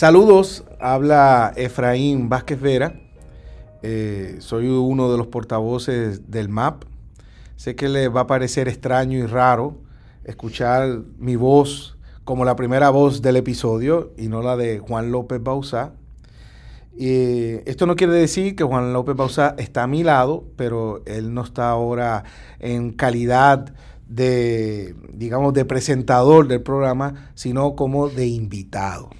Saludos, habla Efraín Vázquez Vera. Eh, soy uno de los portavoces del MAP. Sé que les va a parecer extraño y raro escuchar mi voz como la primera voz del episodio y no la de Juan López Bausá. Esto no quiere decir que Juan López Bausá está a mi lado, pero él no está ahora en calidad de, digamos, de presentador del programa, sino como de invitado.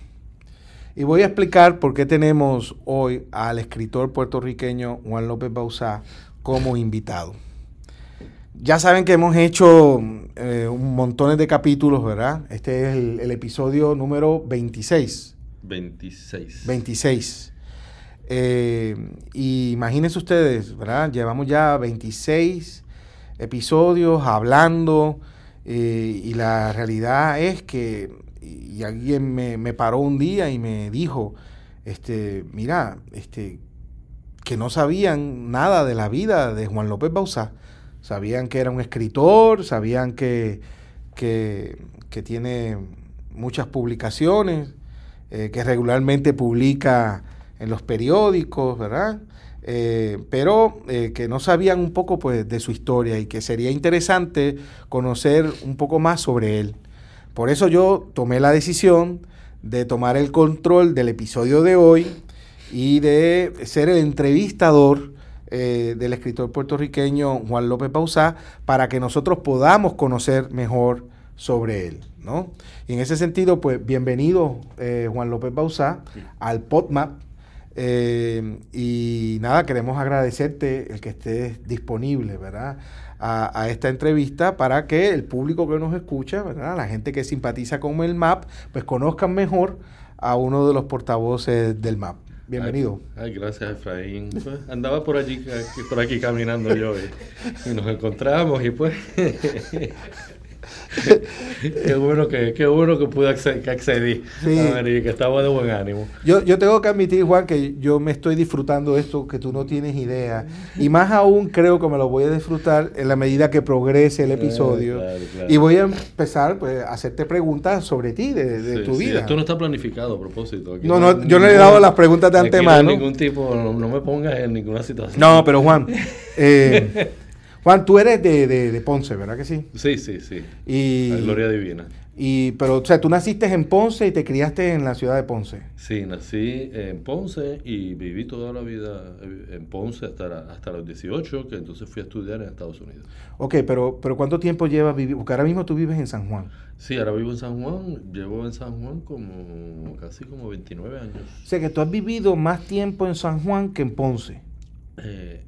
Y voy a explicar por qué tenemos hoy al escritor puertorriqueño Juan López Bausá como invitado. Ya saben que hemos hecho eh, un montón de capítulos, ¿verdad? Este es el, episodio número 26. 26. 26. y imagínense ustedes, ¿verdad? Llevamos ya 26 episodios hablando eh, y la realidad es que y alguien me, paró un día y me dijo, este, mira, este, que no sabían nada de la vida de Juan López Bauzá. Sabían que era un escritor, sabían que, que, tiene muchas publicaciones, eh, que regularmente publica en los periódicos, ¿verdad? Eh, pero eh, que no sabían un poco pues, de su historia y que sería interesante conocer un poco más sobre él. Por eso yo tomé la decisión de tomar el control del episodio de hoy y de ser el entrevistador eh, del escritor puertorriqueño Juan López Pausá para que nosotros podamos conocer mejor sobre él. ¿no? Y en ese sentido, pues bienvenido eh, Juan López Pausá al PodMap. Eh, y nada, queremos agradecerte el que estés disponible, ¿verdad? A, esta entrevista para que el público que nos escucha, la gente que simpatiza con el MAP, pues conozcan mejor a uno de los portavoces del MAP. Bienvenido. Ay, gracias, Efraín. Pues, andaba por allí, por aquí caminando yo y nos encontramos y pues qué bueno que, qué bueno que pude acceder, que accedí y que estaba de buen ánimo. Yo, yo tengo que admitir, Juan, que yo me estoy disfrutando esto que tú no tienes idea. Y más aún creo que me lo voy a disfrutar en la medida que progrese el eh, episodio. Y voy a empezar pues, a hacerte preguntas sobre ti, de, tu vida. Esto no está planificado a propósito. no, no, yo no le he dado las preguntas de antemano. No ningún tipo, no, me pongas en ninguna situación. No, pero Juan, eh, Juan, tú eres de, de, Ponce, ¿verdad que sí? Sí, sí, sí. Y, la gloria divina. Y, pero, o sea, tú naciste en Ponce y te criaste en la ciudad de Ponce. Sí, nací en Ponce y viví toda la vida en Ponce hasta, hasta los 18, que entonces fui a estudiar en Estados Unidos. Ok, pero, pero ¿cuánto tiempo llevas viviendo? Porque ahora mismo tú vives en San Juan. Sí, ahora vivo en San Juan. Llevo en San Juan como casi como 29 años. O sea, que tú has vivido más tiempo en San Juan que en Ponce. Eh,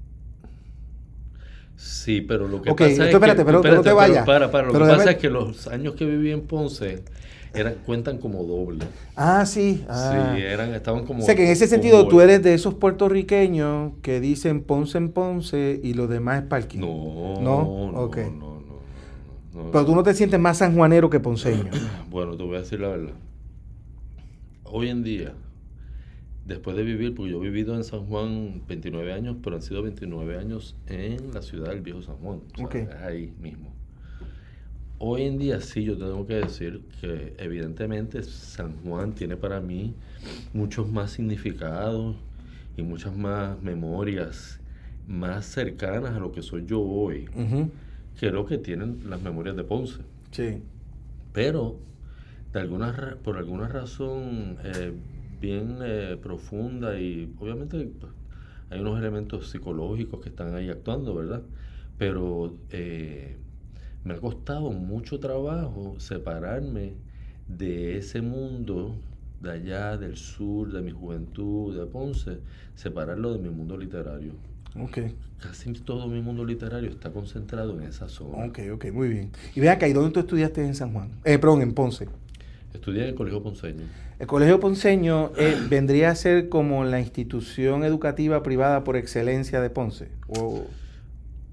Sí, pero lo que pasa es que... pero, no te vayas. para, para, lo que pasa es que los años que viví en Ponce eran, cuentan como doble. Ah, sí. Ah. Sí, eran, estaban como... O sea, que en ese sentido tú eres de esos puertorriqueños que dicen Ponce en Ponce y lo demás es parking. No, no, no, okay. no, no, Pero tú no te sientes más sanjuanero que ponceño. bueno, te voy a decir la verdad. Hoy en día después de vivir, porque yo he vivido en San Juan 29 años, pero han sido 29 años en la ciudad del viejo San Juan, ahí mismo. Hoy en día sí, yo tengo que decir que evidentemente San Juan tiene para mí muchos más significados y muchas más memorias más cercanas a lo que soy yo hoy, que lo que tienen las memorias de Ponce. Sí. Pero, de alguna, por alguna razón, eh, bien eh, profunda y obviamente pues, hay unos elementos psicológicos que están ahí actuando, ¿verdad? Pero eh, me ha costado mucho trabajo separarme de ese mundo de allá, del sur, de mi juventud, de Ponce, separarlo de mi mundo literario. Okay. Casi todo mi mundo literario está concentrado en esa zona. Ok, ok, muy bien. Y ve acá, ¿y dónde tú estudiaste en San Juan? Eh, perdón, en Ponce. Estudié en el Colegio Ponceño. El Colegio Ponceño eh, vendría a ser como la institución educativa privada por excelencia de Ponce.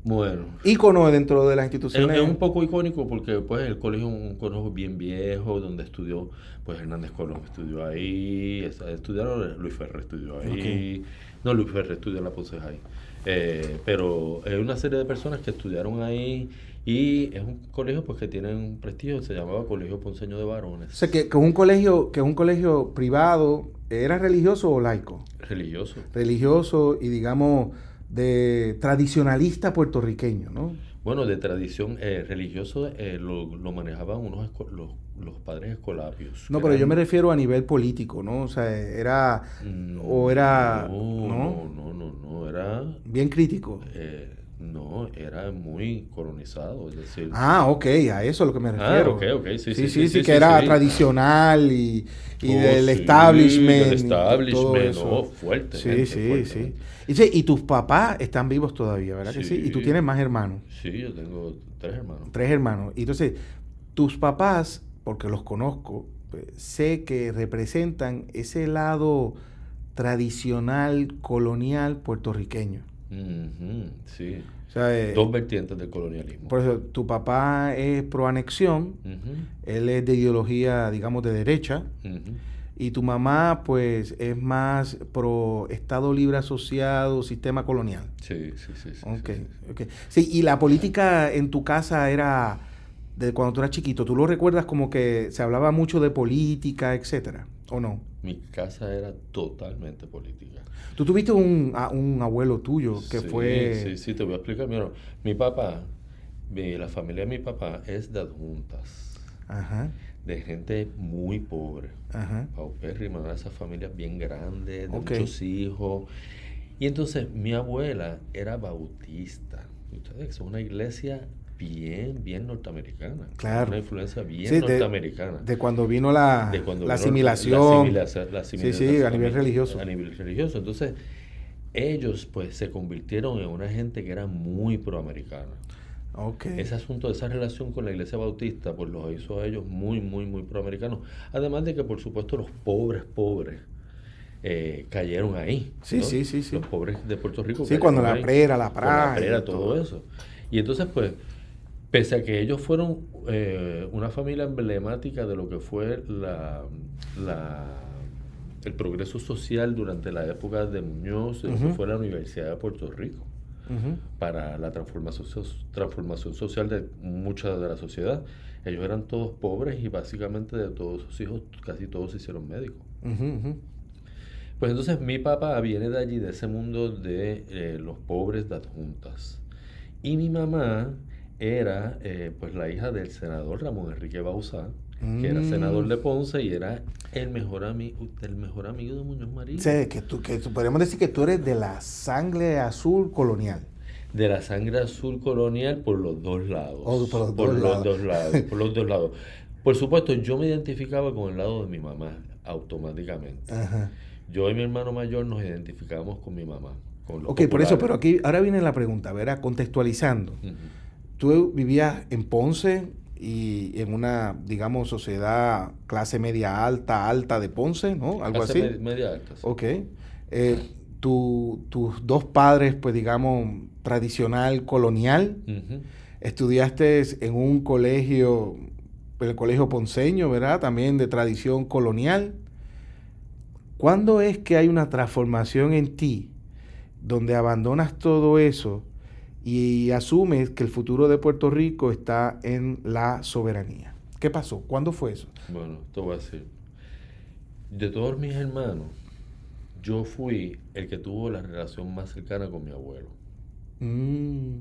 Bueno. Ícono dentro de las Es, instituciones. es un poco icónico porque pues el colegio es un colegio bien viejo donde estudió pues Hernández Colón estudió ahí, es- estudiaron Luis Ferrer estudió ahí, no Luis Ferrer estudió en la Ponce High, Eh, pero es una serie de personas que estudiaron ahí y es un colegio pues que tiene un prestigio, se llamaba Colegio Ponceño de O Varones, sea, que, que un colegio, que un colegio privado, ¿era religioso o laico? religioso. Religioso y digamos de tradicionalista puertorriqueño, ¿no? Bueno, de tradición eh, religioso eh, lo, lo manejaban unos los, los padres escolapios. No, pero yo me refiero a nivel político, ¿no? O sea, era Mm, o era, no, ¿no? no, no, no, era bien crítico. eh, no, era muy colonizado, es decir, Ah, ok, a eso es lo que me Ah, refiero. ok, ok, sí, sí, sí, sí, sí, sí, que sí, era tradicional y, y Oh, del establishment. del y todo establishment, eso. no, fuerte, Sí, gente, sí, fuerte, sí. Y, y tus papás están vivos todavía, ¿verdad que sí? Y tú tienes más hermanos, sí, yo tengo tres hermanos. tres hermanos. Y entonces, tus papás, porque los conozco, pues, sé que representan ese lado tradicional, colonial puertorriqueño. Sí, O sea, eh, dos vertientes del colonialismo. por eso, tu papá es pro anexión, Ujú, él es de ideología, digamos, de derecha, y tu mamá, pues, es más pro Estado Libre Asociado, sistema colonial. Sí, sí, sí. sí, Ok, sí, sí. ok. Sí, y la política en tu casa era de cuando tú eras chiquito. ¿Tú lo recuerdas como que se hablaba mucho de política, etcétera? ¿O no? Mi casa era totalmente política. Tú tuviste un, a- un abuelo tuyo que Sí, fue... Sí, sí, te voy a explicar. Mira, mi papá, mi- la familia de mi papá es de adjuntas, Ajá, de gente muy pobre. ajá. paupérrima, de esas familias bien grandes, de muchos hijos. Y entonces mi abuela era bautista. Ustedes son una iglesia bien, bien norteamericana. Claro. Una influencia bien Sí, norteamericana. De cuando vino la, De cuando la vino asimilación. La, asimila- la Sí, asimilación sí, a nivel religioso. A nivel religioso. Entonces, ellos pues se convirtieron en una gente que era muy proamericana. Ese asunto, esa relación con la iglesia bautista, pues los hizo a ellos muy, muy, muy proamericanos. Además de que, por supuesto, los pobres, pobres, eh, cayeron ahí. Sí, ¿no? sí, sí, sí. Los pobres de Puerto Rico. Sí, cuando la ahí. prera, la la praga y prera, todo. todo eso. Y entonces, pues, pese a que ellos fueron eh, una familia emblemática de lo que fue la, la- el progreso social durante la época de Muñoz, eso fue la Universidad de Puerto Rico para la transformación, transformación social de mucha de la sociedad. Ellos eran todos pobres y básicamente de todos sus hijos casi todos se hicieron médicos. Pues entonces mi papá viene de allí, de ese mundo de eh, los pobres de adjuntas. Y mi mamá era eh, pues la hija del senador Ramón Enrique Bauzá, que era Mm. senador de Ponce y era el mejor, amigo el mejor amigo de Muñoz Marín. Sea, que tú, que tú- podríamos decir que tú eres de la sangre azul colonial. de la sangre azul colonial por los dos lados. Oh, por los dos lados. dos lados, por los dos lados. Por supuesto, yo me identificaba con el lado de mi mamá automáticamente. Ajá. Yo y mi hermano mayor nos identificábamos con mi mamá. Con Ok, por eso, populares. pero aquí, ahora viene la pregunta, verá, contextualizando. Ujú. Tú vivías en Ponce y en una, digamos, sociedad clase media alta, alta de Ponce, ¿no? Algo Clase así. med- media alta. sí. Ok. Eh, tu- tus dos padres, pues digamos, tradicional, colonial. Estudiaste en un colegio, el colegio ponceño, ¿verdad? También de tradición colonial. ¿Cuándo es que hay una transformación en ti donde abandonas todo eso y asumes que el futuro de Puerto Rico está en la soberanía? ¿Qué pasó? ¿Cuándo fue eso? Bueno, te voy a decir. De todos mis hermanos, yo fui el que tuvo la relación más cercana con mi abuelo. Mm,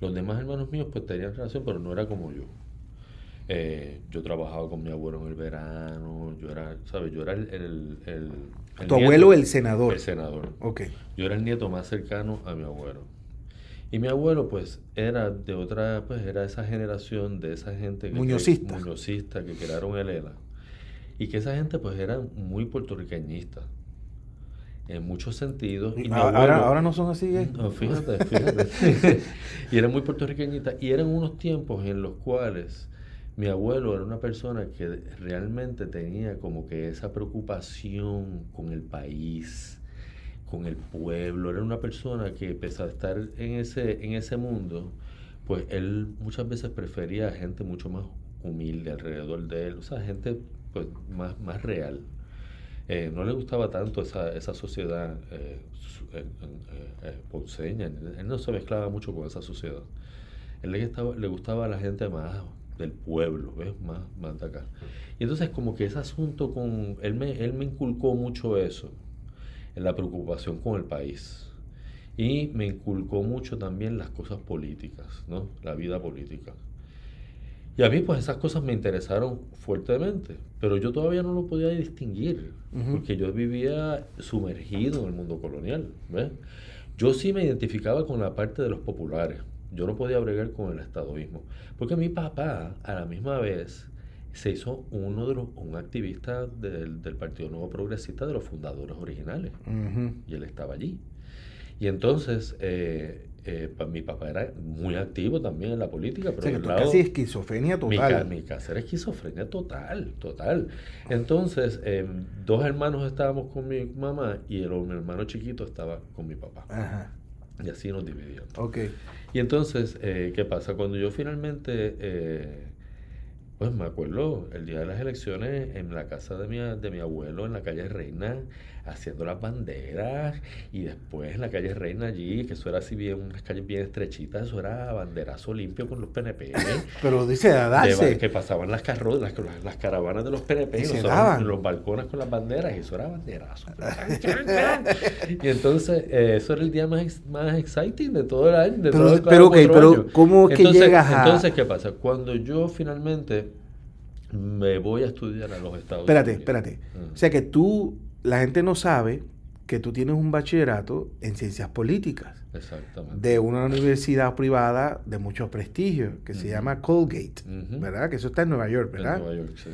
Los demás hermanos míos pues tenían relación, pero no era como yo. Eh, yo trabajaba con mi abuelo en el verano, yo era, ¿sabes? Yo era el... el- el- el Tu nieto- abuelo, el senador. El senador. Ok. Yo era el nieto más cercano a mi abuelo. Y mi abuelo, pues, era de otra, pues, era esa generación de esa gente que Muñozista. muñozista que crearon el ELA. Y que esa gente, pues, era muy puertorriqueñista. En muchos sentidos. Y Ah, Ahora, abuelo- ahora no son así, ¿eh? no, fíjate, fíjate. y era muy puertorriqueñita. Y eran unos tiempos en los cuales mi abuelo era una persona que realmente tenía como que esa preocupación con el país, con el pueblo. Era una persona que, pese a estar en ese, en ese mundo, pues él muchas veces prefería gente mucho más humilde alrededor de él, o sea, gente pues, más, más real. Eh, no le gustaba tanto esa, esa sociedad eh, eh, eh ponceña, él no se mezclaba mucho con esa sociedad. Él le gustaba a la gente más del pueblo, ¿ves? Más, más de acá. Y entonces como que ese asunto con, él me, él me inculcó mucho eso, en la preocupación con el país. Y me inculcó mucho también las cosas políticas, ¿no? La vida política. Y a mí pues esas cosas me interesaron fuertemente, pero yo todavía no lo podía distinguir, porque yo vivía sumergido en el mundo colonial. ¿ves? Yo sí me identificaba con la parte de los populares, yo no podía bregar con el estadoísmo, porque mi papá a la misma vez se hizo uno de los, un activista del, del Partido Nuevo Progresista de los fundadores originales, y él estaba allí. Y entonces, eh, eh, mi papá era muy activo también en la política. Pero o casi esquizofrenia total. Mi, casa era esquizofrenia total, total. Entonces, em, dos hermanos estábamos con mi mamá y el, mi hermano chiquito estaba con mi papá. Ajá. Y así nos dividíamos. Ok. Y entonces, eh, ¿qué pasa? Cuando yo finalmente pues me acuerdo el día de las elecciones en la casa de mi, de mi abuelo en la calle Reina, haciendo las banderas, y después en la calle Reina allí, que eso era así bien, unas calles bien estrechitas, eso era banderazo limpio con los PNP. Pero dice a darse. que pasaban las, carro, las, las, caravanas de los PNP y los, los, balcones con las banderas, y eso era banderazo. y entonces, eh, eso era el día más, más exciting de todo el año. De pero, todo, pero, okay, pero ¿cómo es que llegas a...? Entonces, ¿qué pasa? Cuando yo finalmente me voy a estudiar a los Estados Unidos. Espérate, espérate. O sea que tú, la gente no sabe que tú tienes un bachillerato en ciencias políticas. Exactamente. De una universidad privada de mucho prestigio, que se llama Colgate, ¿verdad? Que eso está en Nueva York, ¿verdad? En Nueva York, sí.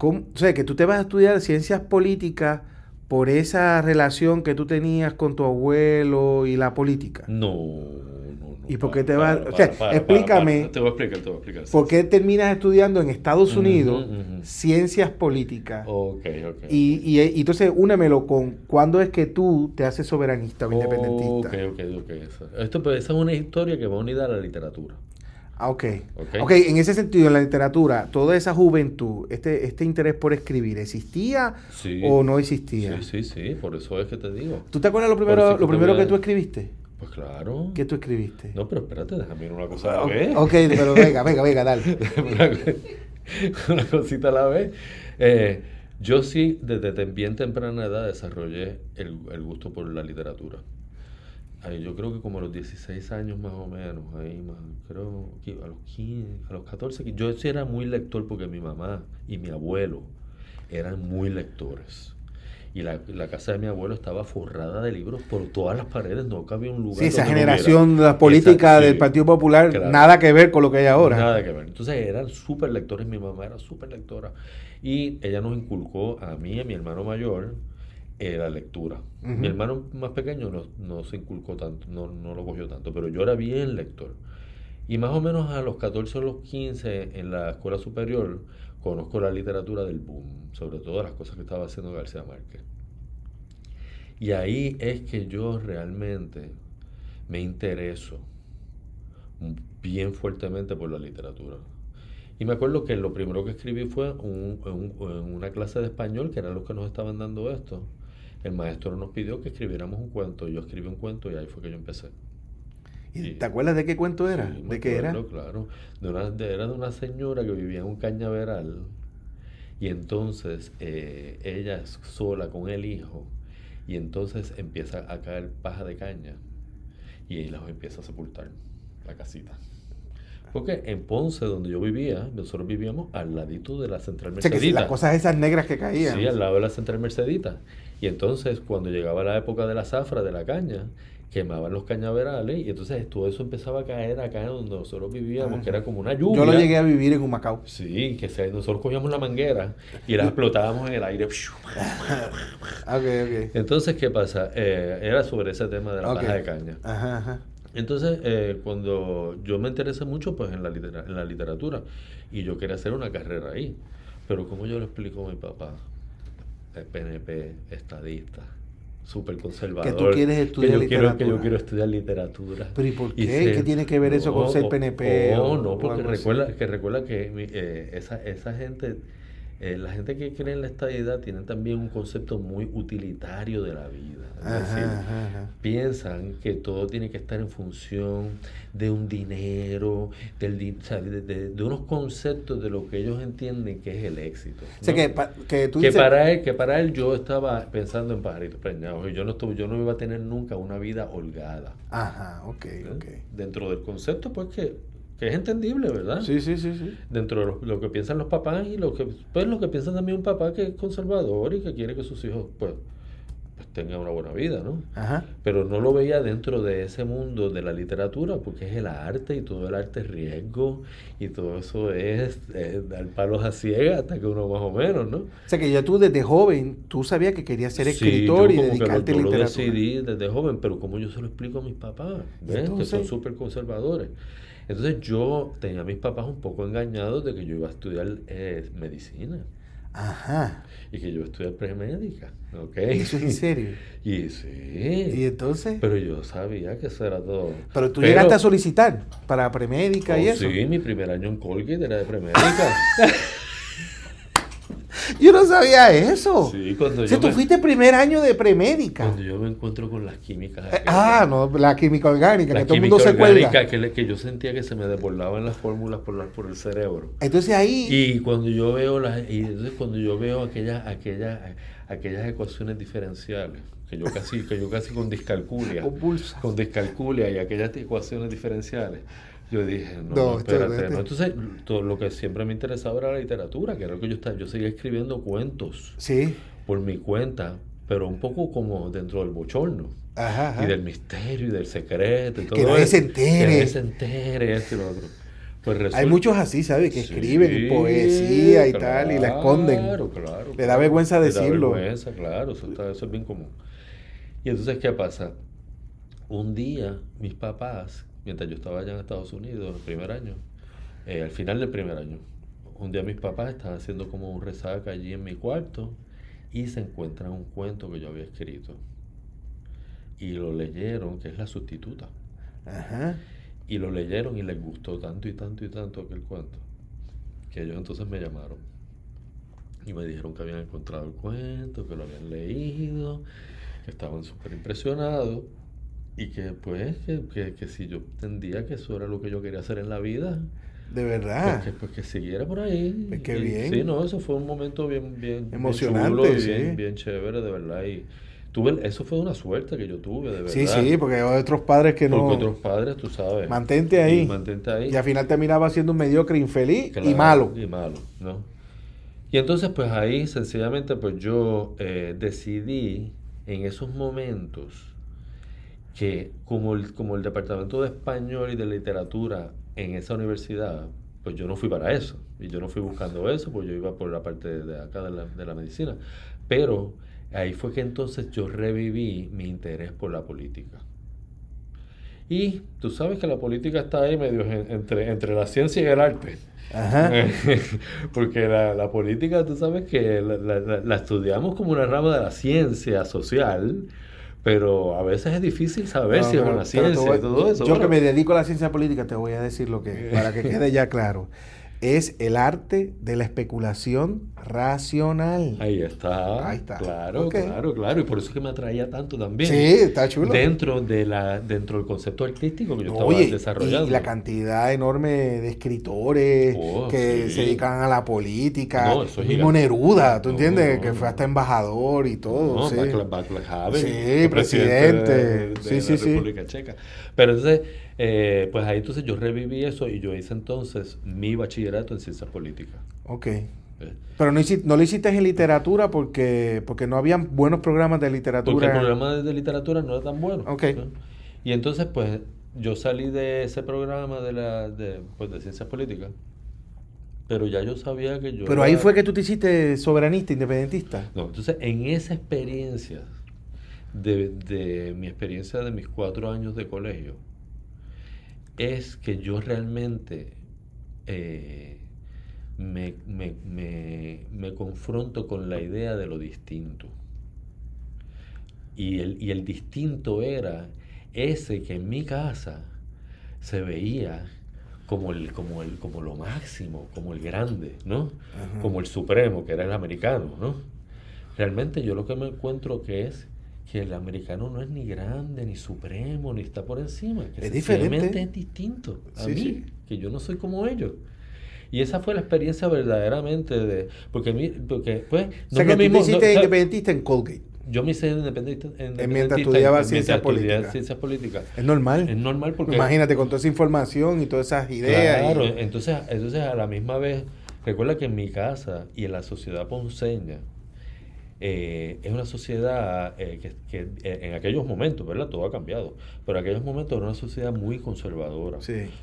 o sea, que tú te vas a estudiar ciencias políticas por esa relación que tú tenías con tu abuelo y la política. No, ¿Y por qué te vas? O sea, explícame. te voy a explicar, te voy a explicar. ¿Por qué terminas estudiando en Estados Unidos ciencias políticas? Ok, ok. Y, y, y, entonces únemelo con cuándo es que tú te haces soberanista o independentista. Ok, ok, ok. Esto, pues, esa es una historia que va unida a la literatura. Ah, ok. ok. en ese sentido, en la literatura, toda esa juventud, este, este interés por escribir, ¿existía o no existía? Sí, sí, sí, por eso es que te digo. ¿Tú te acuerdas lo primero, lo primero que tú escribiste? Pues claro. ¿Qué tú escribiste? No, pero espérate, déjame ir una cosa a la vez. Ok, pero venga, venga, venga, dale. una, cosita a la vez. Eh, yo sí, desde bien temprana edad, desarrollé el, el gusto por la literatura. Ahí, yo creo que como a los 16 años más o menos, ahí más, creo que a los 15, a los 14, yo sí era muy lector porque mi mamá y mi abuelo eran muy lectores y la, casa de mi abuelo estaba forrada de libros por todas las paredes, no cabía un lugar. Sí, esa generación, de la política del Partido Popular, nada que ver con lo que hay ahora. Nada que ver. Entonces eran súper lectores, mi mamá era súper lectora. Y ella nos inculcó a mí y a mi hermano mayor eh, la lectura. Mi hermano más pequeño no, no se inculcó tanto, no, no lo cogió tanto, pero yo era bien lector. Y más o menos a los 14 o los 15 en la escuela superior conozco la literatura del boom, sobre todo las cosas que estaba haciendo García Márquez. Y ahí es que yo realmente me intereso bien fuertemente por la literatura. Y me acuerdo que lo primero que escribí fue un, una clase de español, que eran los que nos estaban dando esto. El maestro nos pidió que escribiéramos un cuento. Yo escribí un cuento y ahí fue que yo empecé. ¿Y te acuerdas de qué cuento era? ¿De qué era? Claro, de una, era de una señora que vivía en un cañaveral y entonces eh, ella sola con el hijo y entonces empieza a caer paja de caña y ahí los empieza a sepultar la casita. Porque en Ponce, donde yo vivía, nosotros vivíamos al ladito de la central Mercedita. las cosas esas negras que caían. Sí, al lado de la central Mercedita. Y entonces, cuando llegaba la época de la zafra, de la caña, quemaban los cañaverales y entonces todo eso empezaba a caer acá donde nosotros vivíamos, que era como una lluvia. Yo lo llegué a vivir en Humacao. Sí, que nosotros cogíamos la manguera y la explotábamos en el aire. okay, okay. Entonces, ¿qué pasa? Eh, era sobre ese tema de la paja de caña. Ajá, Entonces, eh, cuando yo me interesé mucho pues en la, en la literatura y yo quería hacer una carrera ahí, pero como yo le explico a mi papá, el PNP, estadista, súper conservador. Que tú quieres estudiar que yo literatura. Quiero, que yo quiero estudiar literatura. ¿Pero y por qué? ¿Qué tiene que ver eso con ser PNP? No, no, porque recuerda que, recuerda que eh, esa, esa gente eh, la gente que cree en la estabilidad tiene también un concepto muy utilitario de la vida. Es decir, piensan que todo tiene que estar en función de un dinero, del, de, unos conceptos de lo que ellos entienden que es el éxito. que, que, para él, que para él yo estaba pensando en pajaritos preñados yo no, estuve, yo no iba a tener nunca una vida holgada. Ajá, ok, ok. Dentro del concepto, pues que que es entendible, ¿verdad? Sí, sí, sí, sí. Dentro de lo, que piensan los papás y lo que pues lo que piensa también un papá que es conservador y que quiere que sus hijos pues, pues tengan una buena vida, ¿no? Ajá. Pero no lo veía dentro de ese mundo de la literatura porque es el arte y todo el arte es riesgo y todo eso es, dar palos a ciegas hasta que uno más o menos, ¿no? O sea que ya tú desde joven, tú sabías que querías ser escritor y dedicarte a literatura. lo decidí desde joven, pero como yo se lo explico a mis papás, ¿ves? que son súper conservadores. Entonces yo tenía a mis papás un poco engañados de que yo iba a estudiar eh, medicina. Ajá. Y que yo iba a estudiar premédica. ¿ok? ¿Eso es en serio? y sí. ¿Y entonces? Pero yo sabía que eso era todo. Pero tú llegaste a solicitar para premédica y oh, eso. Sí, mi primer año en Colgate era de premédica. Yo no sabía eso. Sí, cuando si tú fuiste primer año de premédica. Cuando yo me encuentro con las químicas. Eh, ah, no, la química orgánica, la que todo el mundo se cuelga. Que, que yo sentía que se me desbordaban las fórmulas por, la, por el cerebro. Entonces ahí. Y cuando yo veo las, y entonces cuando yo veo aquellas, aquellas, aquellas ecuaciones diferenciales, que yo casi, que yo casi con discalculia, con discalculia y aquellas ecuaciones diferenciales yo dije, no, espérate. No. Entonces, todo lo que siempre me interesaba era la literatura, que era lo que yo estaba. Yo seguía escribiendo cuentos. Sí. Por mi cuenta, pero un poco como dentro del bochorno. Ajá, Y del misterio y del secreto y todo Que nadie se entere. Que nadie se entere, esto y lo otro. Pues Hay muchos así, ¿sabes? Que escriben poesía y tal y la esconden. Claro, claro. Le da vergüenza decirlo. Le da vergüenza, claro. Eso, está, eso es bien común. Y entonces, ¿qué pasa? Un día, mis papás mientras yo estaba allá en Estados Unidos, el primer año, eh, al final del primer año, un día mis papás estaban haciendo como un resaca allí en mi cuarto y se encuentran un cuento que yo había escrito. Y lo leyeron, que es la sustituta. Y lo leyeron y les gustó tanto y tanto y tanto aquel cuento, que ellos entonces me llamaron. Y me dijeron que habían encontrado el cuento, que lo habían leído, que estaban súper impresionados y que pues que, que, si yo entendía que eso era lo que yo quería hacer en la vida de verdad. pues que, pues que siguiera por ahí. Pues qué bien. sí no eso fue un momento bien bien emocionante bien, bien, chévere de verdad. Y tuve eso fue una suerte que yo tuve de verdad. sí sí porque hay otros padres que no porque otros padres tú sabes. Mantente ahí. y mantente ahí. Y al final terminaba siendo un mediocre infeliz y malo. y malo no y entonces pues ahí sencillamente pues yo eh, decidí en esos momentos que como el, como el departamento de español y de literatura en esa universidad, pues yo no fui para eso. Y yo no fui buscando eso, pues yo iba por la parte de acá de la, de la medicina. Pero ahí fue que entonces yo reviví mi interés por la política. Y tú sabes que la política está ahí medio entre, entre la ciencia y el arte. Ajá. Porque la, la, política, tú sabes que la, la, la, estudiamos como una rama de la ciencia social, pero a veces es difícil saber si es una ciencia y todo eso. Yo que me dedico a la ciencia política te voy a decir lo que, para que quede ya claro es el arte de la especulación racional. Ahí está. Ahí está. Claro, claro, claro. Y por eso es que me atraía tanto también. Sí, está chulo. Dentro, de la, dentro del concepto artístico que yo estaba desarrollando. Y la cantidad enorme de escritores oh, que se dedican a la política. No, eso mismo Neruda, ¿tú entiendes? que fue hasta embajador y todo. Sí, sí presidente. De, sí, la sí. República Checa. Pero entonces eh, pues ahí entonces yo reviví eso y yo hice entonces mi bachillerato en ciencias políticas. Ok. Eh. Pero no, no lo hiciste en literatura porque, porque no habían buenos programas de literatura. Porque el programa de literatura no era tan bueno. Ok. Y entonces, pues, yo salí de ese programa de, la, de, pues, de ciencias políticas, pero ya yo sabía que yo... Pero ahí fue que tú te hiciste soberanista, independentista. No, entonces, en esa experiencia, de, de mi experiencia de mis cuatro años de colegio, es que yo realmente eh, me, me, confronto con la idea de lo distinto. Y el, y el distinto era ese que en mi casa se veía como el, como el, como lo máximo, como el grande, ¿no? Como el supremo, que era el americano, ¿no? Realmente yo lo que me encuentro que es que el americano no es ni grande, ni supremo, ni está por encima. Que es diferente. es distinto a mí, que yo no soy como ellos. Y esa fue la experiencia verdaderamente de... Porque, porque pues... No o sea, que tú te hiciste independentista en Colgate. Yo me hice independiente, mientras estudiaba ciencias políticas. ciencias políticas. Es normal. Es normal porque... Imagínate con toda esa información y todas esas ideas. Claro, entonces, entonces a la misma vez, recuerda que en mi casa y en la sociedad ponceña, eh, es una sociedad eh, que, eh, en aquellos momentos, ¿verdad? Todo ha cambiado, pero en aquellos momentos era una sociedad muy conservadora,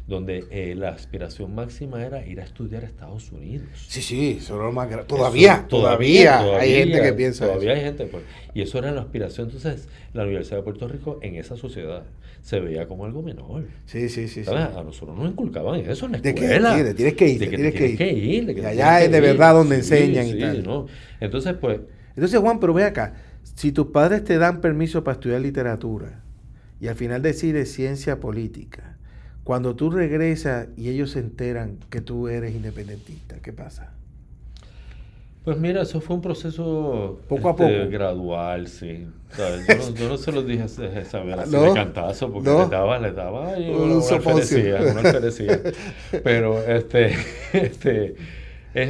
donde la aspiración máxima era ir a estudiar a Estados Unidos. Sí, sí, eso era lo más Todavía, todavía, hay gente que piensa Todavía hay gente, pues, y eso era la aspiración. Entonces, la Universidad de Puerto Rico en esa sociedad se veía como algo menor. Sí, sí, sí. A nosotros nos inculcaban eso en la escuela. De que, tienes que ir, de que tienes que ir. ir. y allá es de verdad donde enseñan y tal. ¿no? Entonces, pues entonces, Juan, pero ve acá, si tus padres te dan permiso para estudiar literatura y al final decides ciencia política, cuando tú regresas y ellos se enteran que tú eres independentista, ¿qué pasa? Pues mira, eso fue un proceso poco a este, poco. gradual, sí. Yo, no, se lo dije saber así de cantazo, porque le daba, le daba una, una, Pero este, este,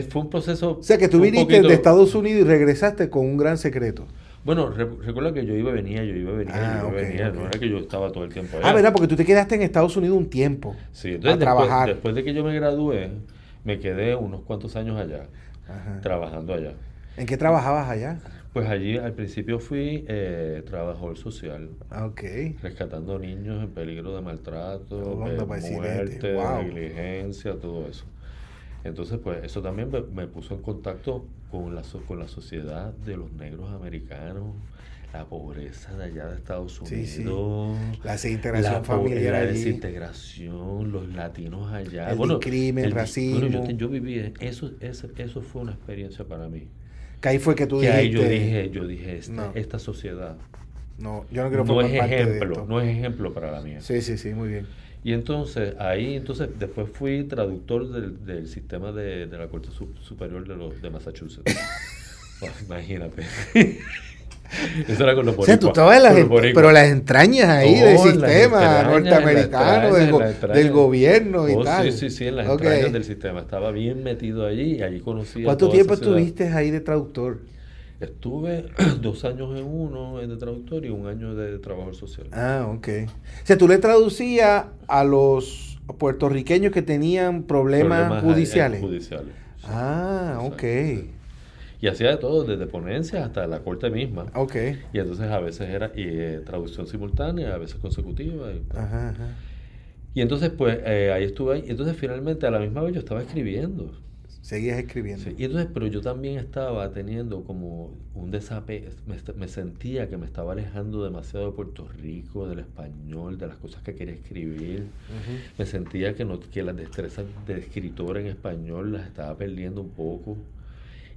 fue un proceso. O sea, que tú viniste de Estados Unidos y regresaste con un gran secreto. Bueno, recuerda que yo iba y venía, yo iba y venía, ah, yo iba y venía, no era que yo estaba todo el tiempo allá. Ah, ¿verdad? Porque tú te quedaste en Estados Unidos un tiempo. Sí, entonces después, después de que yo me gradué, me quedé unos cuantos años allá, trabajando allá. ¿En qué trabajabas allá? Pues allí al principio fui eh, trabajador social. Ah, ok. Rescatando niños en peligro de maltrato, muerte, negligencia, todo eso. Entonces, pues eso también me, puso en contacto con la, con la sociedad de los negros americanos, la pobreza de allá de Estados Unidos, sí, sí. la desintegración familiar la desintegración, los latinos allá, el crimen, el racismo. Bueno, yo, viví eso, eso, eso fue una experiencia para mí. Que ahí fue que tú que dijiste. Ahí yo dije, yo dije esta, esta sociedad. No, yo no quiero no es ejemplo, no es ejemplo para la mía. Sí, sí, sí, muy bien. Y entonces, ahí, entonces, después fui traductor del, del sistema de, de, la Corte Superior de, los, de Massachusetts. imagínate. Eso era con los O sea, tú estabas las, pero las entrañas ahí del sistema norteamericano, del, gobierno y oh, tal. Sí, sí, sí, en las entrañas del sistema. Estaba bien metido allí y allí conocí ¿Cuánto tiempo estuviste ahí de traductor? Estuve dos años en uno de traductor y un año de trabajador social. Ah, ok. O sea, tú le traducías a los puertorriqueños que tenían problemas, judiciales. judiciales. Ah, ok. Y hacía de todo, desde ponencias hasta la corte misma. Ok. Y entonces a veces era y, eh, traducción simultánea, a veces consecutiva. Y, ajá, ajá. y entonces, pues, eh, ahí estuve. Y entonces, finalmente, a la misma vez yo estaba escribiendo. Seguías escribiendo. y entonces, pero yo también estaba teniendo como un desape, me, sentía que me estaba alejando demasiado de Puerto Rico, del español, de las cosas que quería escribir. Me sentía que, no, que las destrezas de escritor en español las estaba perdiendo un poco.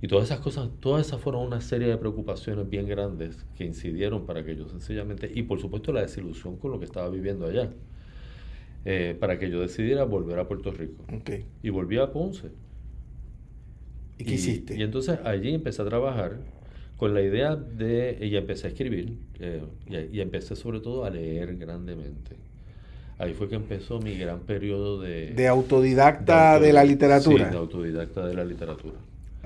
Y todas esas cosas, todas esas fueron una serie de preocupaciones bien grandes que incidieron para que yo sencillamente, y por supuesto la desilusión con lo que estaba viviendo allá, eh, para que yo decidiera volver a Puerto Rico. Y volví a Ponce. ¿Y qué hiciste? Y entonces allí empecé a trabajar con la idea de, y empecé a escribir, eh, y, empecé sobre todo a leer grandemente. Ahí fue que empezó mi gran periodo de... De autodidacta de, la literatura. Sí, de autodidacta de la literatura.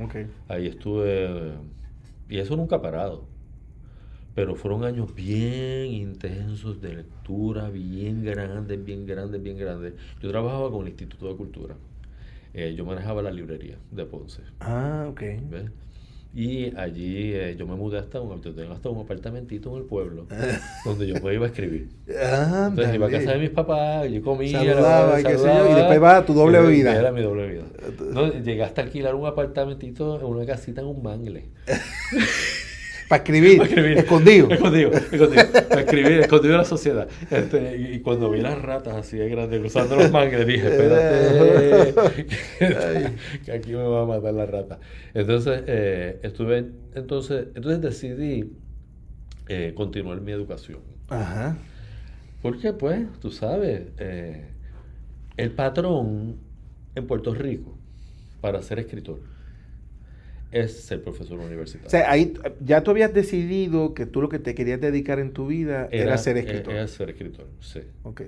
Okay. Ahí estuve, y eso nunca ha parado. Pero fueron años bien intensos de lectura, bien grandes, bien grandes, bien grandes. Yo trabajaba con el Instituto de Cultura. Eh, yo manejaba la librería de Ponce. Ah, ok. Y allí eh, yo me mudé hasta un, hasta un apartamentito en el pueblo donde yo iba a escribir. Ah, Entonces iba a casa de mis papás, yo comía, saludaba, yo, y después iba a tu doble vida. Era mi doble vida. No, llegué hasta alquilar un apartamentito en una casita en un mangle. Para escribir, escondido. Escondido, escondido. Para escribir, escondido de la sociedad. Este, y, cuando vi las ratas así de grandes cruzando los mangles, dije, espérate, que, aquí me va a matar la rata. Entonces, eh, estuve, entonces, entonces decidí eh, continuar mi educación. Ajá. Porque, pues, tú sabes, eh, el patrón en Puerto Rico para ser escritor es ser profesor universitario. O sea, ahí ya tú habías decidido que tú lo que te querías dedicar en tu vida era, ser escritor. Era ser escritor, sí. Ok.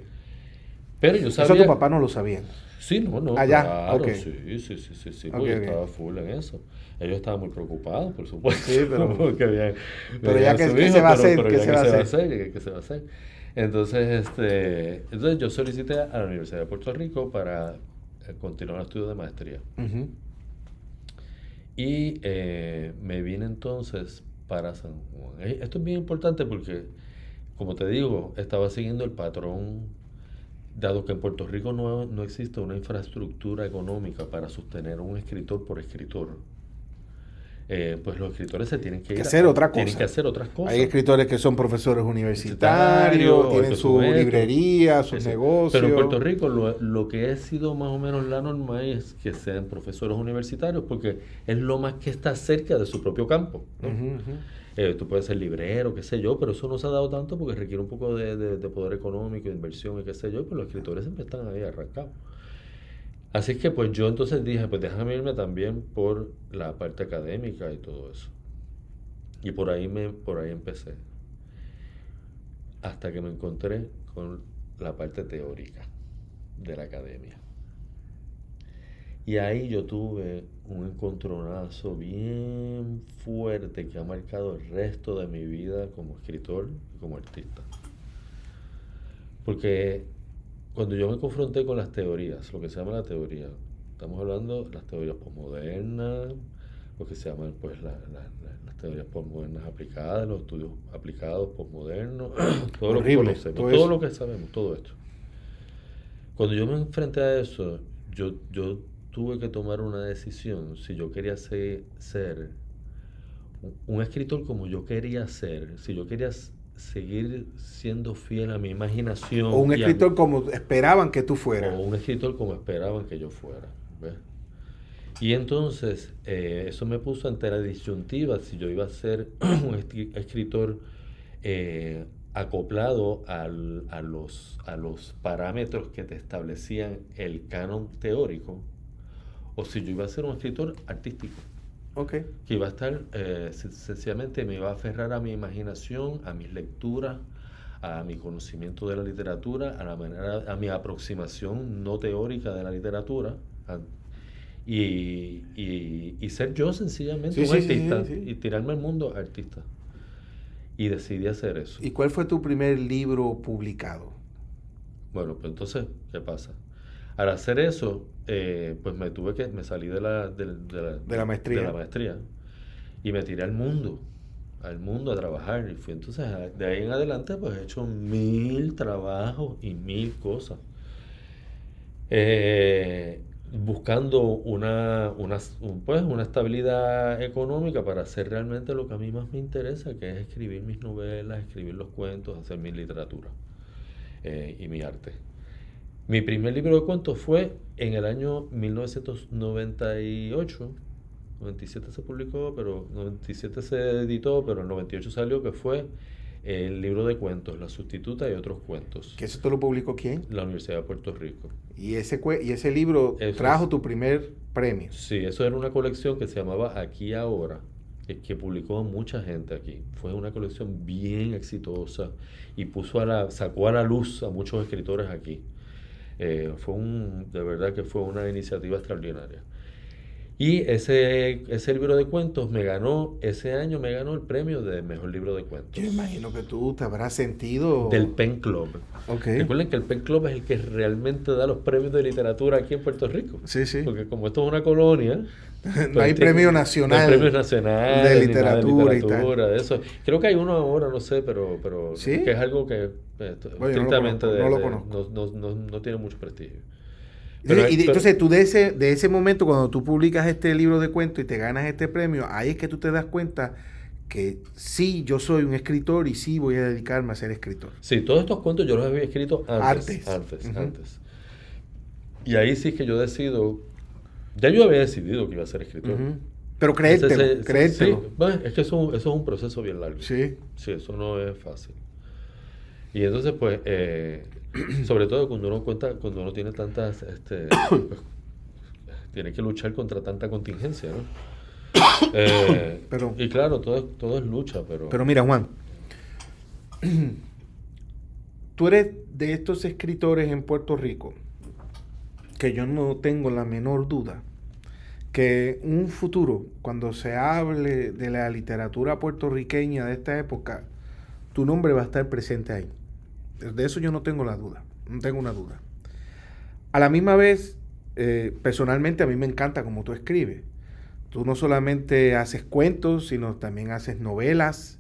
Pero yo sabía... Eso tu papá no lo sabía. Sí, no, no. Allá, claro, ok. sí, sí, sí, sí, sí, ok. estaba full en eso. Ellos estaban muy preocupados, por supuesto. Sí, pero- porque veían- pero ya que- ¿qué se va a hacer? ¿Qué se va a ¿Qué hacer? ¿Qué- se va a hacer? Entonces, este, entonces yo solicité a la Universidad de Puerto Rico para eh, continuar el estudio de maestría. Ujú. Y eh, me vine entonces para San Juan. Eh, Esto es bien importante porque, como te digo, estaba siguiendo el patrón, dado que en Puerto Rico no, no existe una infraestructura económica para sostener un escritor por escritor. Eh, pues los escritores se tienen que, Que ir a- hacer otra Tienen cosa. que hacer otras cosas. Hay escritores que son profesores Universitarios, tienen su esto. librería, sus negocios. Pero en Puerto Rico lo, lo que ha sido más o menos la norma es que sean profesores universitarios porque es lo más que está cerca de su propio campo. ¿no? Eh, tú puedes ser librero, qué sé yo, pero eso no se ha dado tanto porque requiere un poco de, de- de poder económico, de inversión y qué sé yo, pero los escritores siempre están ahí arrancados. Así que pues yo entonces dije, pues déjame irme también por la parte académica y todo eso. Y por ahí, me, por ahí empecé. Hasta que me encontré con la parte teórica de la academia. Y ahí yo tuve un encontronazo bien fuerte que ha marcado el resto de mi vida como escritor y como artista. Porque cuando yo me confronté con las teorías, lo que se llama la teoría, estamos hablando de las teorías posmodernas, lo que se llaman pues la- la- la- las teorías posmodernas aplicadas, los estudios aplicados posmodernos, todo lo que conocemos, todo lo que sabemos, todo esto. Cuando yo me enfrenté a eso, yo, yo tuve que tomar una decisión si yo quería ser, ser un- escritor como yo quería ser, si yo quería seguir siendo fiel a mi imaginación. O un escritor como esperaban que tú fueras. o un escritor como esperaban que yo fuera. ¿ves? Y entonces eh, eso me puso ante la disyuntiva si yo iba a ser un escri- escritor eh, acoplado al- a, los, a los parámetros que te establecían el canon teórico o si yo iba a ser un escritor artístico Ok. que iba a estar, eh, sen- sencillamente me iba a aferrar a mi imaginación, a mis lecturas, a mi conocimiento de la literatura, a la manera, a mi aproximación no teórica de la literatura, a- y, y- y ser yo sencillamente Sí, un sí, artista sí. y tirarme al mundo artista. Y decidí hacer eso. ¿Y cuál fue tu primer libro publicado? Bueno, pues entonces, ¿qué pasa? Al hacer eso, eh, pues me tuve que, me salí de la, de, la, De la maestría. de la maestría y me tiré al mundo, al mundo a trabajar. Y fui entonces, a- de ahí en adelante, pues he hecho mil trabajos y mil cosas. Eh, buscando una, una, un- pues, una estabilidad económica para hacer realmente lo que a mí más me interesa, que es escribir mis novelas, escribir los cuentos, hacer mi literatura eh, y mi arte. Mi primer libro de cuentos fue en el año 1998. 97 se publicó, pero 97 se editó, pero en 98 salió que fue el libro de cuentos, La sustituta y otros cuentos. ¿Que eso te lo publicó quién? La Universidad de Puerto Rico. Y ese, y ese libro Eso trajo es. tu primer premio. Sí, eso era una colección que se llamaba Aquí Ahora, eh, que publicó mucha gente aquí. Fue una colección bien exitosa y puso a la, sacó a la luz a muchos escritores aquí. Eh, fue un, de verdad que fue una iniciativa extraordinaria. Y ese, ese libro de cuentos me ganó, ese año me ganó el premio de mejor libro de cuentos. Yo imagino que tú te habrás sentido... Del Pen Club. Ok. Recuerden que el Pen Club es el que realmente da los premios de literatura aquí en Puerto Rico. Sí, sí. Porque como esto es una colonia, no pues hay tiene- premio no nacional. hay premios nacionales de ni nada literatura y tal. literatura, de eso. Creo que hay uno ahora, no sé, pero, pero ¿Sí? que es algo que no estrictamente conozco, de- no lo de- conozco. no, no- no- no tiene mucho prestigio. Entonces, y de- entonces tú de ese, de ese momento, cuando tú publicas este libro de cuentos y te ganas este premio, ahí es que tú te das cuenta que sí, yo soy un escritor y sí voy a dedicarme a ser escritor. Sí, todos estos cuentos yo los había escrito antes. Antes. Antes, antes. Y ahí sí que yo decido, ya yo había decidido que iba a ser escritor. Pero créetelo, créetelo. es que eso, eso, es un proceso bien largo. Sí. Sí, eso no es fácil. Y entonces, pues, eh, sobre todo cuando uno cuenta, cuando uno tiene tantas, este, pues, tiene que luchar contra tanta contingencia, ¿no? Eh, pero, y claro, todo es, todo es lucha, pero... Pero mira, Juan, tú eres de estos escritores en Puerto Rico que yo no tengo la menor duda que un futuro, cuando se hable de la literatura puertorriqueña de esta época, tu nombre va a estar presente ahí. De eso yo no tengo la duda, no tengo una duda. A la misma vez, eh, personalmente a mí me encanta como tú escribes. Tú no solamente haces cuentos, sino también haces novelas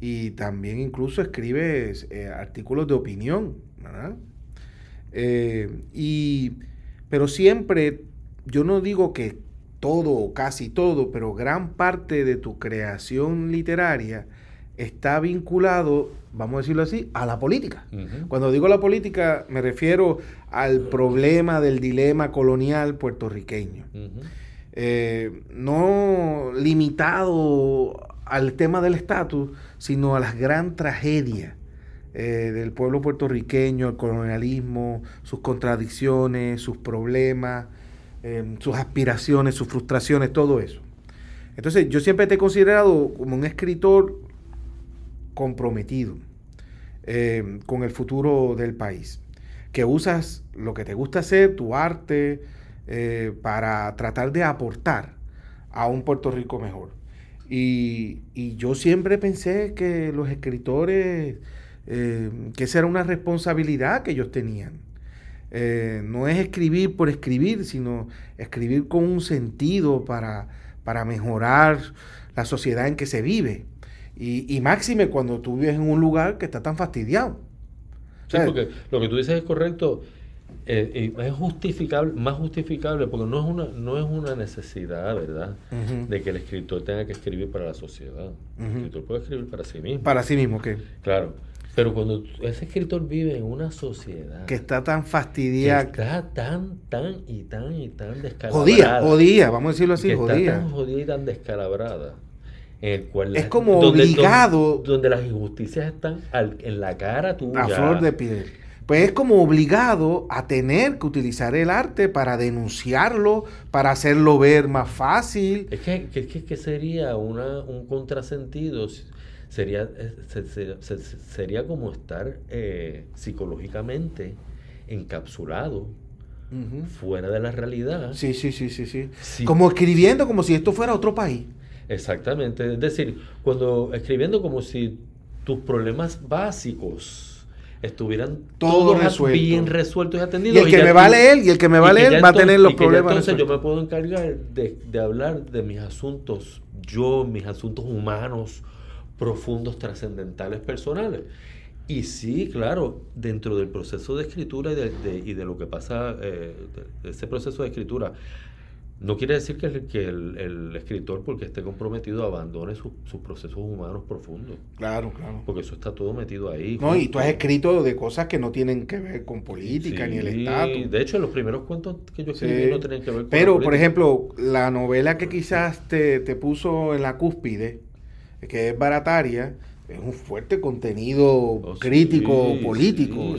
y también incluso escribes eh, artículos de opinión. Eh, y, pero siempre, yo no digo que todo o casi todo, pero gran parte de tu creación literaria está vinculado, vamos a decirlo así, a la política. Cuando digo la política me refiero al problema del dilema colonial puertorriqueño. Eh, no limitado al tema del estatus, sino a las gran tragedias eh, del pueblo puertorriqueño, el colonialismo, sus contradicciones, sus problemas, eh, sus aspiraciones, sus frustraciones, todo eso. Entonces, yo siempre te he considerado como un escritor comprometido eh, con el futuro del país, que usas lo que te gusta hacer, tu arte, eh, para tratar de aportar a un Puerto Rico mejor. Y, yo siempre pensé que los escritores, que esa era una responsabilidad que ellos tenían. Eh, no es escribir por escribir, sino escribir con un sentido para, para mejorar la sociedad en que se vive. Y, máxime cuando tú vives en un lugar que está tan fastidiado. Sí, porque lo que tú dices es correcto. Eh, es justificable, más justificable, porque no es una, no es una necesidad, ¿verdad?, de que el escritor tenga que escribir para la sociedad. El escritor puede escribir para sí mismo. Para sí mismo, ¿qué? Claro. Pero cuando ese escritor vive en una sociedad que está tan fastidiada, que está tan, tan y tan y tan descalabrada, jodida, jodida, vamos a decirlo así, que jodida. Está tan jodida y tan descalabrada, el cual es como obligado, donde, las injusticias están en la cara tuya, a flor de piel. Pues es como obligado a tener que utilizar el arte para denunciarlo, para hacerlo ver más fácil. Es que, que, que sería una, un contrasentido sería, eh, sería como estar eh, psicológicamente encapsulado fuera de la realidad. Sí, sí, sí, sí, sí, Como escribiendo como si esto fuera otro país. Exactamente. Es decir, cuando escribiendo como si tus problemas básicos estuvieran todos bien resueltos y atendidos. Y el que me va a leer, y el que me va a leer va a tener los problemas. entonces yo me puedo encargar de, de hablar de mis asuntos, yo, mis asuntos humanos, profundos, trascendentales, personales. Y sí, claro, dentro del proceso de escritura y de, y de lo que pasa, eh, de ese proceso de escritura, no quiere decir que, el, que el, escritor, porque esté comprometido, abandone sus procesos humanos profundos. Claro, claro. Porque eso está todo metido ahí. No, y tú has escrito de cosas que no tienen que ver con política ni el Estado. De hecho, los primeros cuentos que yo escribí no tenían que ver con Pero, por ejemplo, la novela que quizás te, te puso en la cúspide, que es barataria, es un fuerte contenido oh, crítico, político.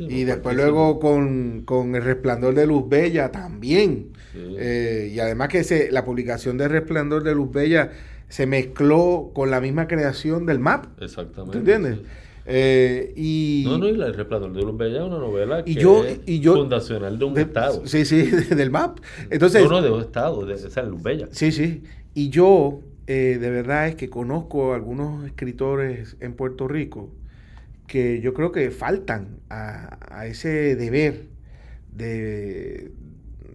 y después luego con, El Resplandor de Luz Bella también. Eh, y además que se, la publicación de Resplandor de Luz Bella se mezcló con la misma creación del MAP. Exactamente. entiendes? Eh, y, no, no, y El Resplandor de Luz Bella es una novela que es fundacional de un estado. Sí, sí, del MAP. Entonces, no, no, de un estado, de, esa Luz Bella. Sí, sí. Y yo eh, de verdad es que conozco algunos escritores en Puerto Rico que yo creo que faltan a, ese deber de,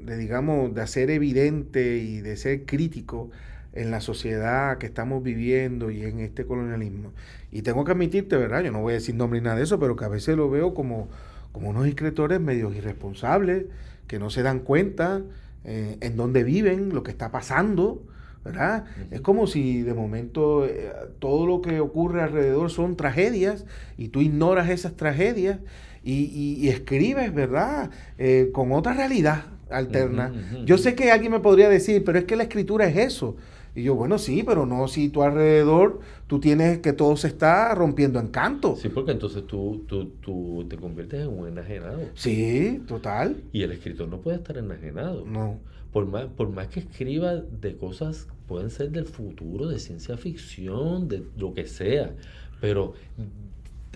digamos, de hacer evidente y de ser crítico en la sociedad que estamos viviendo y en este colonialismo. Y tengo que admitirte, ¿verdad? Yo no voy a decir nombre ni nada de eso, pero que a veces lo veo como, como unos escritores medios irresponsables, que no se dan cuenta eh, en dónde viven, lo que está pasando, ¿verdad? Es como si de momento eh, todo lo que ocurre alrededor son tragedias y tú ignoras esas tragedias y, escribes, ¿verdad? Eh, con otra realidad, alterna. Yo sé que alguien me podría decir, pero es que la escritura es eso. Y yo, bueno, sí, pero no si tú alrededor tú tienes que todo se está rompiendo en canto. Sí, porque entonces tú, tú, tú te conviertes en un enajenado. Sí, total. Y el escritor no puede estar enajenado. No. Por más, por más que escriba de cosas, pueden ser del futuro, de ciencia ficción, de lo que sea, pero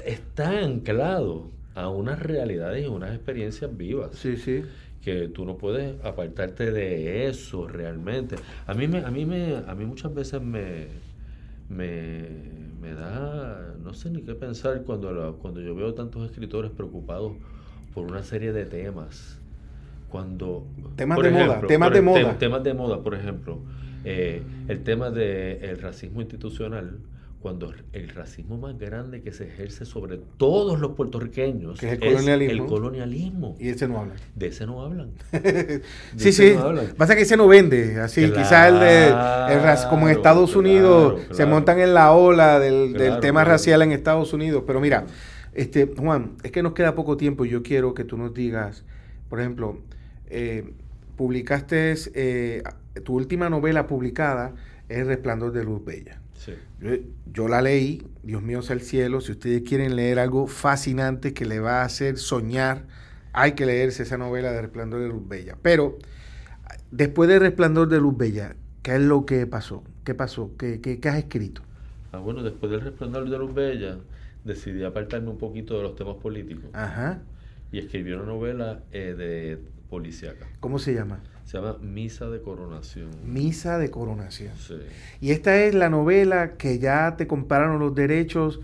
está anclado a unas realidades y unas experiencias vivas. Sí, sí. Que tú no puedes apartarte de eso realmente. A mí me, a mí me, a mí muchas veces me, me, me da, no sé ni qué pensar cuando, la- cuando yo veo tantos escritores preocupados por una serie de temas. Cuando Temas de moda, temas por de moda. temas de moda, por ejemplo, eh, el tema del racismo institucional. Cuando el racismo más grande que se ejerce sobre todos los puertorriqueños Que es el colonialismo. el colonialismo. Y ese no habla. De ese no hablan. Sí, ese sí. no hablan. Pasa que ese no vende. Así, quizás el de. el como en Estados claro, Unidos se montan en la ola del, tema racial en Estados Unidos. Pero mira, este Juan, es que nos queda poco tiempo y yo quiero que tú nos digas, por ejemplo, eh, publicaste eh, tu última novela publicada es El Resplandor de Luz Bella. Sí. Yo, yo la leí, Dios mío sea el cielo. Si ustedes quieren leer algo fascinante que le va a hacer soñar, hay que leerse esa novela de Resplandor de Luz Bella. Pero después de Resplandor de Luz Bella, ¿qué es lo que pasó? ¿Qué pasó? ¿Qué, qué, qué has escrito? Ah, bueno, después del resplandor de Luz Bella, decidí apartarme un poquito de los temas políticos Ajá. y escribí una novela eh, de policíaca. ¿Cómo se llama? Se llama Misa de Coronación. Misa de Coronación. Sí. Y esta es la novela que ya te compraron los derechos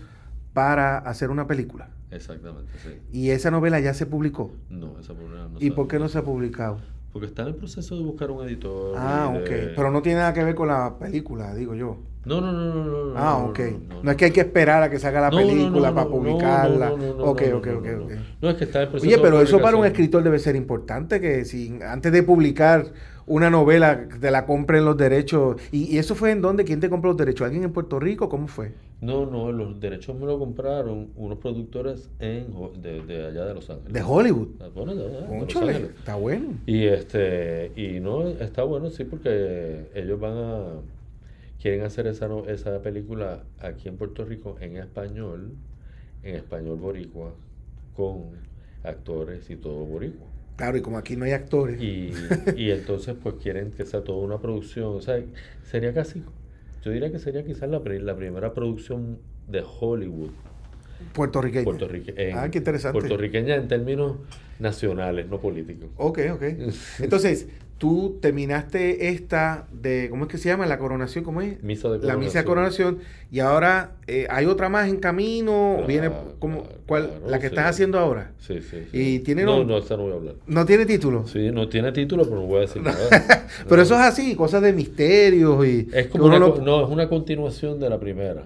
para hacer una película. Exactamente, sí. Y esa novela ya se publicó. No, esa novela no ¿Y se- por qué no se ha publicado? Porque está en el proceso de buscar un editor. Ah, ok. de- Pero no tiene nada que ver con la película, digo yo. No, no, no, no, no. Ah, ok. no, No, es que hay que esperar a que salga la película para publicarla. no, no, ok, ok, ok, no, ok. no. No, es que está en el proceso Oye, de pero eso para un escritor debe ser importante, que si antes de publicar una novela te la compren los derechos. ¿Y, y eso fue en dónde? ¿Quién te compró los derechos? ¿Alguien en Puerto Rico? ¿Cómo fue? No, no, los derechos me lo compraron unos productores en, de, de allá de Los Ángeles. De Hollywood. Ah, Bueno, de, allá, de Los Cónchale, Ángeles. está bueno. Y este, y no, está bueno, sí, porque ellos van a, quieren hacer esa, esa película aquí en Puerto Rico en español, en español boricua, con actores y todo boricua. Claro, y como aquí no hay actores. Y, y entonces pues quieren que sea toda una producción, o sea, sería casi, yo diría que sería quizás la, pri- la primera producción de Hollywood Puertorriqueño. puertorriqueña, Ah, qué interesante. puertorriqueña en términos nacionales, no políticos. Ok, ok. Entonces, tú terminaste esta de, ¿cómo es que se llama? La coronación, ¿cómo es? Misa de La misa de coronación. coronación. Y ahora eh, hay otra más en camino. Viene como ¿cuál? claro, la que sí. estás haciendo ahora. Sí, sí, sí. Y tiene No, no, esa no voy a hablar. No tiene título. Sí, no tiene título, pero no voy a decir nada. Pero eso es así, cosas de misterios y. Es como una, no- es una continuación de la primera.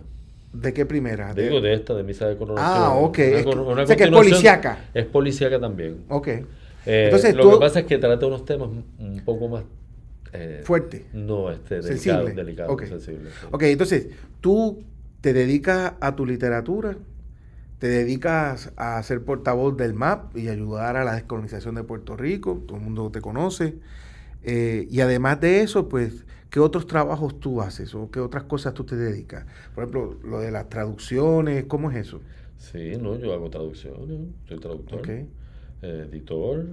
¿De qué primera? De- Digo, de esta, de Misa de Coronación. Ah, ok. Una Es una o sea que es policíaca. Es policíaca también. Ok. Eh, Entonces, lo que pasa es que trata unos temas un poco más... eh, Fuerte. No, este, Sensible. delicado, delicado, Ok. sensible. sí. Ok, entonces, tú te dedicas a tu literatura, te dedicas a ser portavoz del MAP y ayudar a la descolonización de Puerto Rico, todo el mundo te conoce. Eh, y además de eso, pues, ¿qué otros trabajos tú haces o qué otras cosas tú te dedicas? Por ejemplo, lo de las traducciones, ¿cómo es eso? Sí, no, yo hago traducciones, soy traductor, Ok. Eh, editor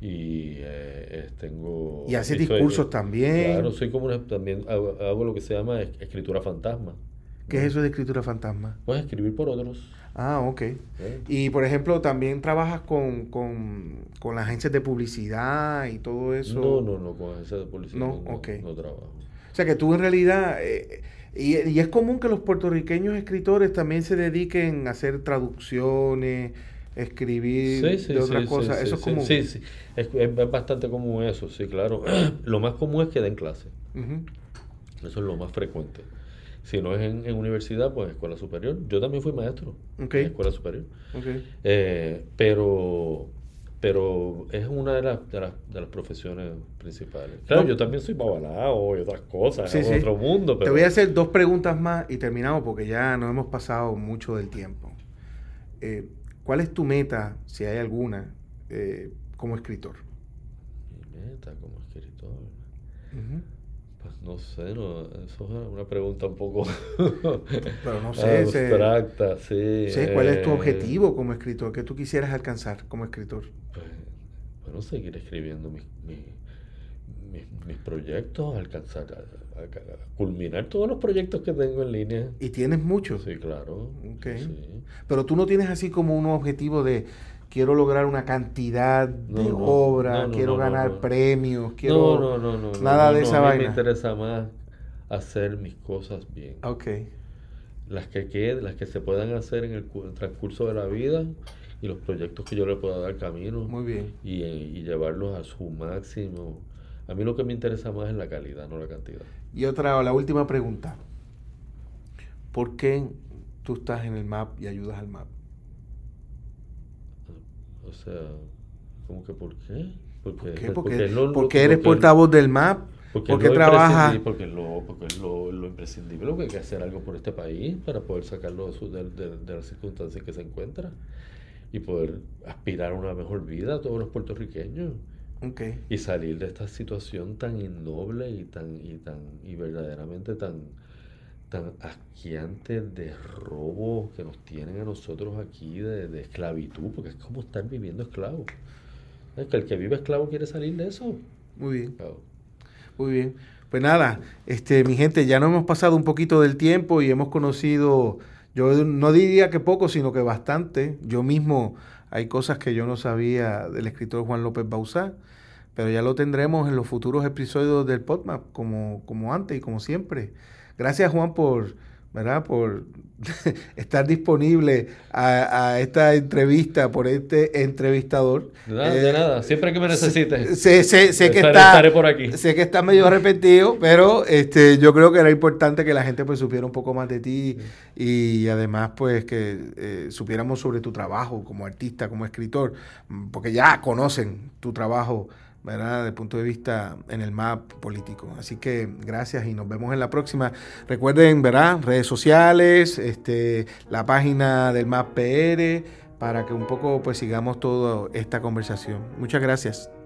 y eh, tengo... Y haces soy- discursos también. Claro, soy como una- también hago, hago lo que se llama es- escritura fantasma. ¿Qué es eso de escritura fantasma? Puedes escribir por otros. Ah, ok. ¿eh? Y por ejemplo, también trabajas con, con, con las agencias de publicidad y todo eso. No, no, no, con agencia de policía No, no, ok. no trabajo. O sea que tú en realidad, eh, y, y es común que los puertorriqueños escritores también se dediquen a hacer traducciones, escribir Sí, sí, de sí, cosas. sí, eso es común. Sí, sí, es, es bastante común eso, sí, claro. lo más común es que den clase. Eso es lo más frecuente. Si no es en, en universidad, pues escuela superior. Yo también fui maestro en escuela superior. Eh, pero pero es una de las, de las, de las profesiones principales. Claro, No. yo también soy babalao y otras cosas, sí. otro mundo, pero Te voy a hacer dos preguntas más y terminamos porque ya nos hemos pasado mucho del tiempo. Eh, ¿Cuál es tu meta, si hay alguna, eh, como escritor? Mi meta como escritor? Pues no sé, no, eso es una pregunta un poco Pero no sé, abstracta, sí. ¿Cuál es tu eh, objetivo como escritor? ¿Qué tú quisieras alcanzar como escritor? Pues, bueno, seguir escribiendo mis, mis, proyectos, alcanzar, a, culminar todos los proyectos que tengo en línea. ¿Y tienes muchos? Sí, claro. Pero tú no tienes así como un objetivo de quiero lograr una cantidad de obra, quiero ganar premios, quiero no, no, no, nada de esa a mí me interesa más hacer mis cosas bien. Ok. Las que queden, las que se puedan hacer en el, transcurso de la vida y los proyectos que yo le pueda dar camino. Muy bien. Y, y llevarlos a su máximo. A mí lo que me interesa más es la calidad, no la cantidad. Y otra, la última pregunta. ¿Por qué tú estás en el MAP y ayudas al MAP? O sea, ¿cómo que por qué? Porque, Porque, eres portavoz del MAP. Porque, qué trabajas? Porque, lo, porque es lo, lo, imprescindible, lo que hay que hacer algo por este país para poder sacarlo de, de, de las circunstancias que se encuentra y poder aspirar a una mejor vida a todos los puertorriqueños. Okay. Y salir de esta situación tan innoble y tan y tan y verdaderamente tan tan asquiante de robo que nos tienen a nosotros aquí de, esclavitud, porque es como estar viviendo esclavo. Es que el que vive esclavo quiere salir de eso. Muy bien. Muy bien. Pues nada, este, mi gente, ya no hemos pasado un poquito del tiempo y hemos conocido, yo no diría que poco, sino que bastante. Yo mismo hay cosas que yo no sabía del escritor Juan López Bauzá, pero ya lo tendremos en los futuros episodios del PodMap, como, como antes y como siempre. Gracias Juan por, ¿verdad? por estar disponible a, esta entrevista por este entrevistador. De nada, de nada. siempre que me necesites. Sé, sé, sé que está, por aquí. Sé que está medio arrepentido, pero este, yo creo que era importante que la gente pues supiera un poco más de ti y además pues que eh, supiéramos sobre tu trabajo como artista, como escritor, porque ya conocen tu trabajo ¿verdad? El punto de vista en el map político. Así que gracias y nos vemos en la próxima. Recuerden, ¿verdad? Redes sociales, este, la página del MAP PR, para que un poco pues sigamos toda esta conversación. Muchas gracias.